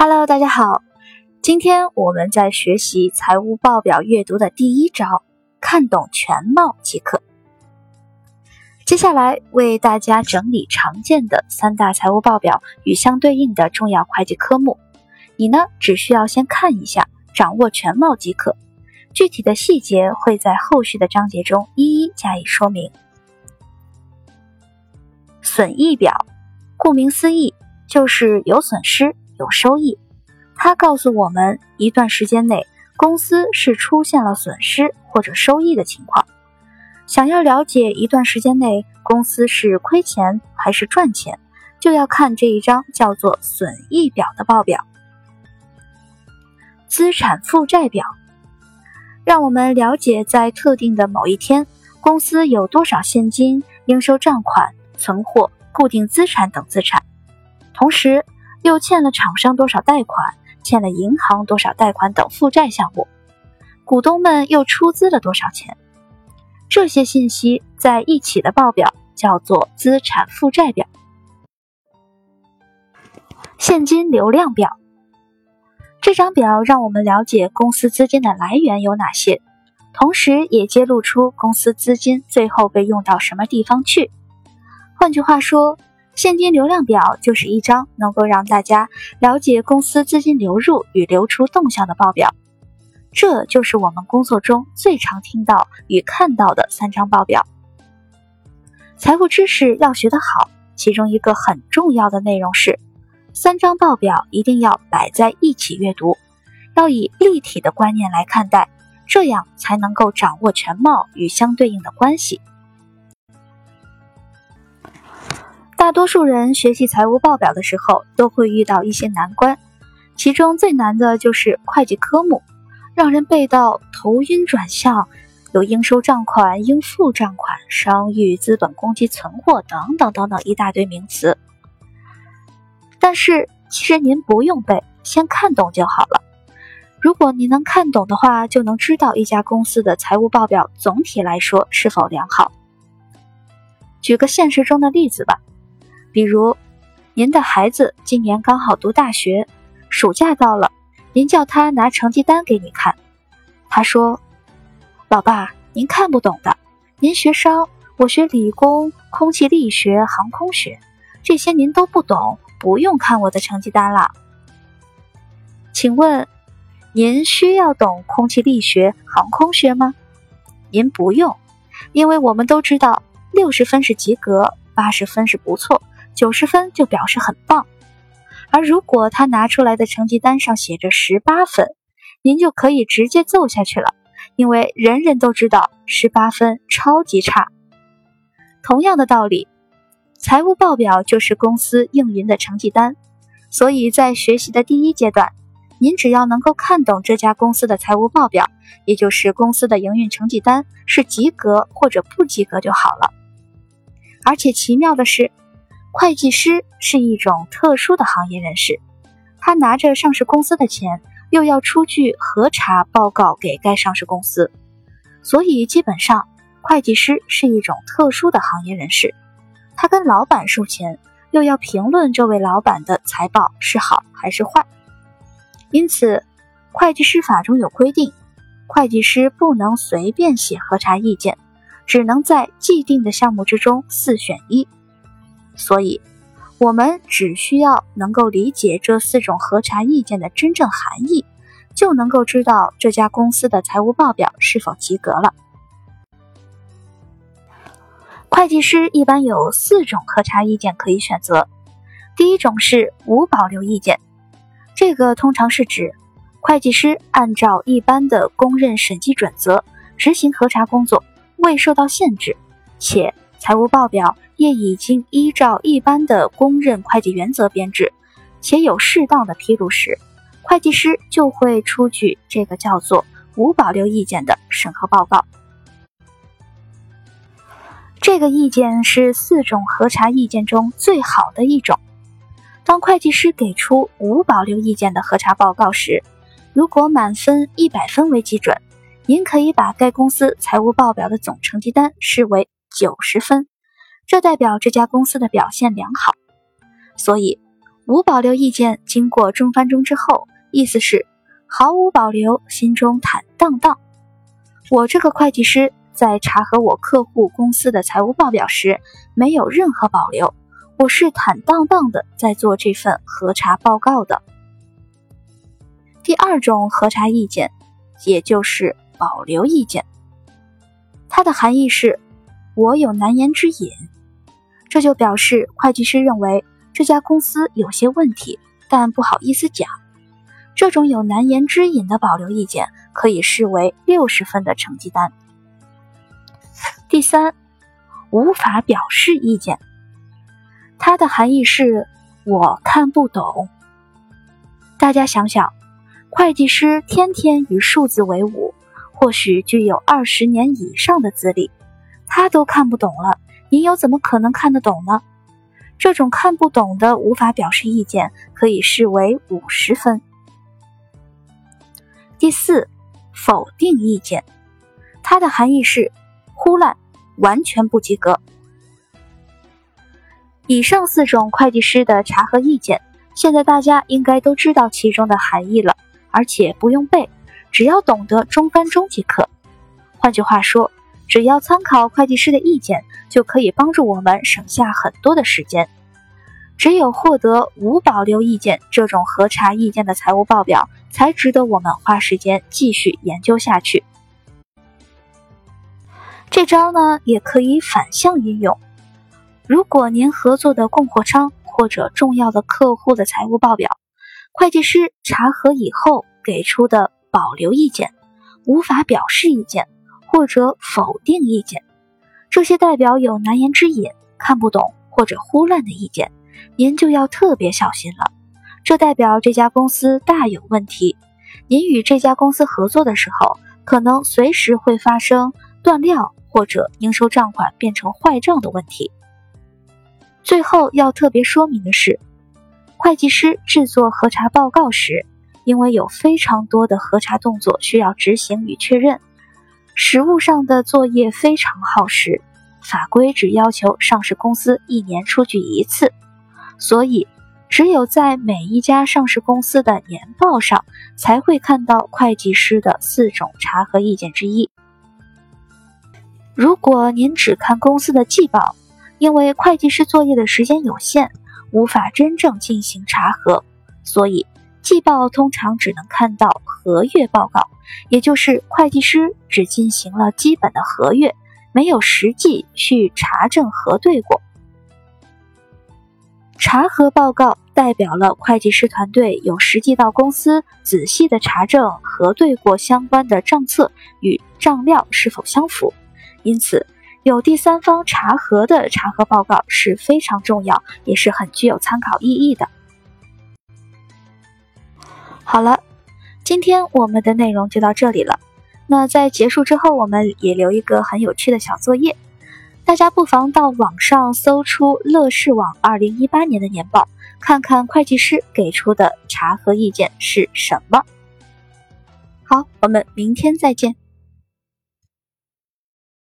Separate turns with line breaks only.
Hello，大家好，今天我们在学习财务报表阅读的第一招，看懂全貌即可。接下来为大家整理常见的三大财务报表与相对应的重要会计科目，你呢只需要先看一下，掌握全貌即可。具体的细节会在后续的章节中一一加以说明。损益表，顾名思义，就是有损失。有收益，它告诉我们一段时间内公司是出现了损失或者收益的情况。想要了解一段时间内公司是亏钱还是赚钱，就要看这一张叫做损益表的报表。资产负债表让我们了解在特定的某一天，公司有多少现金、应收账款、存货、固定资产等资产，同时。又欠了厂商多少贷款，欠了银行多少贷款等负债项目，股东们又出资了多少钱？这些信息在一起的报表叫做资产负债表。现金流量表，这张表让我们了解公司资金的来源有哪些，同时也揭露出公司资金最后被用到什么地方去。换句话说。现金流量表就是一张能够让大家了解公司资金流入与流出动向的报表，这就是我们工作中最常听到与看到的三张报表。财务知识要学得好，其中一个很重要的内容是，三张报表一定要摆在一起阅读，要以立体的观念来看待，这样才能够掌握全貌与相对应的关系。大多数人学习财务报表的时候，都会遇到一些难关，其中最难的就是会计科目，让人背到头晕转向，有应收账款、应付账款、商誉、资本公积、存货等等等等一大堆名词。但是其实您不用背，先看懂就好了。如果您能看懂的话，就能知道一家公司的财务报表总体来说是否良好。举个现实中的例子吧。比如，您的孩子今年刚好读大学，暑假到了，您叫他拿成绩单给你看，他说：“老爸，您看不懂的，您学商，我学理工，空气力学、航空学，这些您都不懂，不用看我的成绩单了。”请问，您需要懂空气力学、航空学吗？您不用，因为我们都知道，六十分是及格，八十分是不错。九十分就表示很棒，而如果他拿出来的成绩单上写着十八分，您就可以直接揍下去了，因为人人都知道十八分超级差。同样的道理，财务报表就是公司运营的成绩单，所以在学习的第一阶段，您只要能够看懂这家公司的财务报表，也就是公司的营运成绩单是及格或者不及格就好了。而且奇妙的是。会计师是一种特殊的行业人士，他拿着上市公司的钱，又要出具核查报告给该上市公司，所以基本上，会计师是一种特殊的行业人士。他跟老板收钱，又要评论这位老板的财报是好还是坏。因此，会计师法中有规定，会计师不能随便写核查意见，只能在既定的项目之中四选一。所以，我们只需要能够理解这四种核查意见的真正含义，就能够知道这家公司的财务报表是否及格了。会计师一般有四种核查意见可以选择。第一种是无保留意见，这个通常是指会计师按照一般的公认审计准则执行核查工作，未受到限制，且财务报表。也已经依照一般的公认会计原则编制，且有适当的披露时，会计师就会出具这个叫做无保留意见的审核报告。这个意见是四种核查意见中最好的一种。当会计师给出无保留意见的核查报告时，如果满分一百分为基准，您可以把该公司财务报表的总成绩单视为九十分。这代表这家公司的表现良好，所以无保留意见经过中翻中之后，意思是毫无保留，心中坦荡荡。我这个会计师在查核我客户公司的财务报表时，没有任何保留，我是坦荡荡的在做这份核查报告的。第二种核查意见，也就是保留意见，它的含义是，我有难言之隐，这就表示会计师认为这家公司有些问题，但不好意思讲。这种有难言之隐的保留意见，可以视为六十分的成绩单。第三，无法表示意见，它的含义是我看不懂。大家想想，会计师天天与数字为伍，或许具有二十年以上的资历，他都看不懂了，您又怎么可能看得懂呢？这种看不懂的无法表示意见，可以视为五十分。第四，否定意见，它的含义是忽烂，完全不及格。以上四种会计师的查核意见，现在大家应该都知道其中的含义了，而且不用背，只要懂得中翻中即可。换句话说，只要参考会计师的意见，就可以帮助我们省下很多的时间。只有获得无保留意见这种核查意见的财务报表，才值得我们花时间继续研究下去。这招呢，也可以反向运用。如果您合作的供货商或者重要的客户的财务报表，会计师查核以后给出的保留意见、无法表示意见或者否定意见，这些代表有难言之隐、看不懂或者忽乱的意见。您就要特别小心了，这代表这家公司大有问题。您与这家公司合作的时候，可能随时会发生断料或者应收账款变成坏账的问题。最后要特别说明的是，会计师制作核查报告时，因为有非常多的核查动作需要执行与确认，实务上的作业非常耗时。法规只要求上市公司一年出具一次。所以，只有在每一家上市公司的年报上，才会看到会计师的四种查核意见之一。如果您只看公司的季报，因为会计师作业的时间有限，无法真正进行查核，所以季报通常只能看到合月报告，也就是会计师只进行了基本的核阅，没有实际去查证核对过。查核报告代表了会计师团队有实际到公司仔细的查证核对过相关的账册与账料是否相符，因此有第三方查核的查核报告是非常重要，也是很具有参考意义的。好了，今天我们的内容就到这里了。那在结束之后，我们也留一个很有趣的小作业。大家不妨到网上搜出乐视网二零一八年的年报，看看会计师给出的查核意见是什么。好，我们明天再见。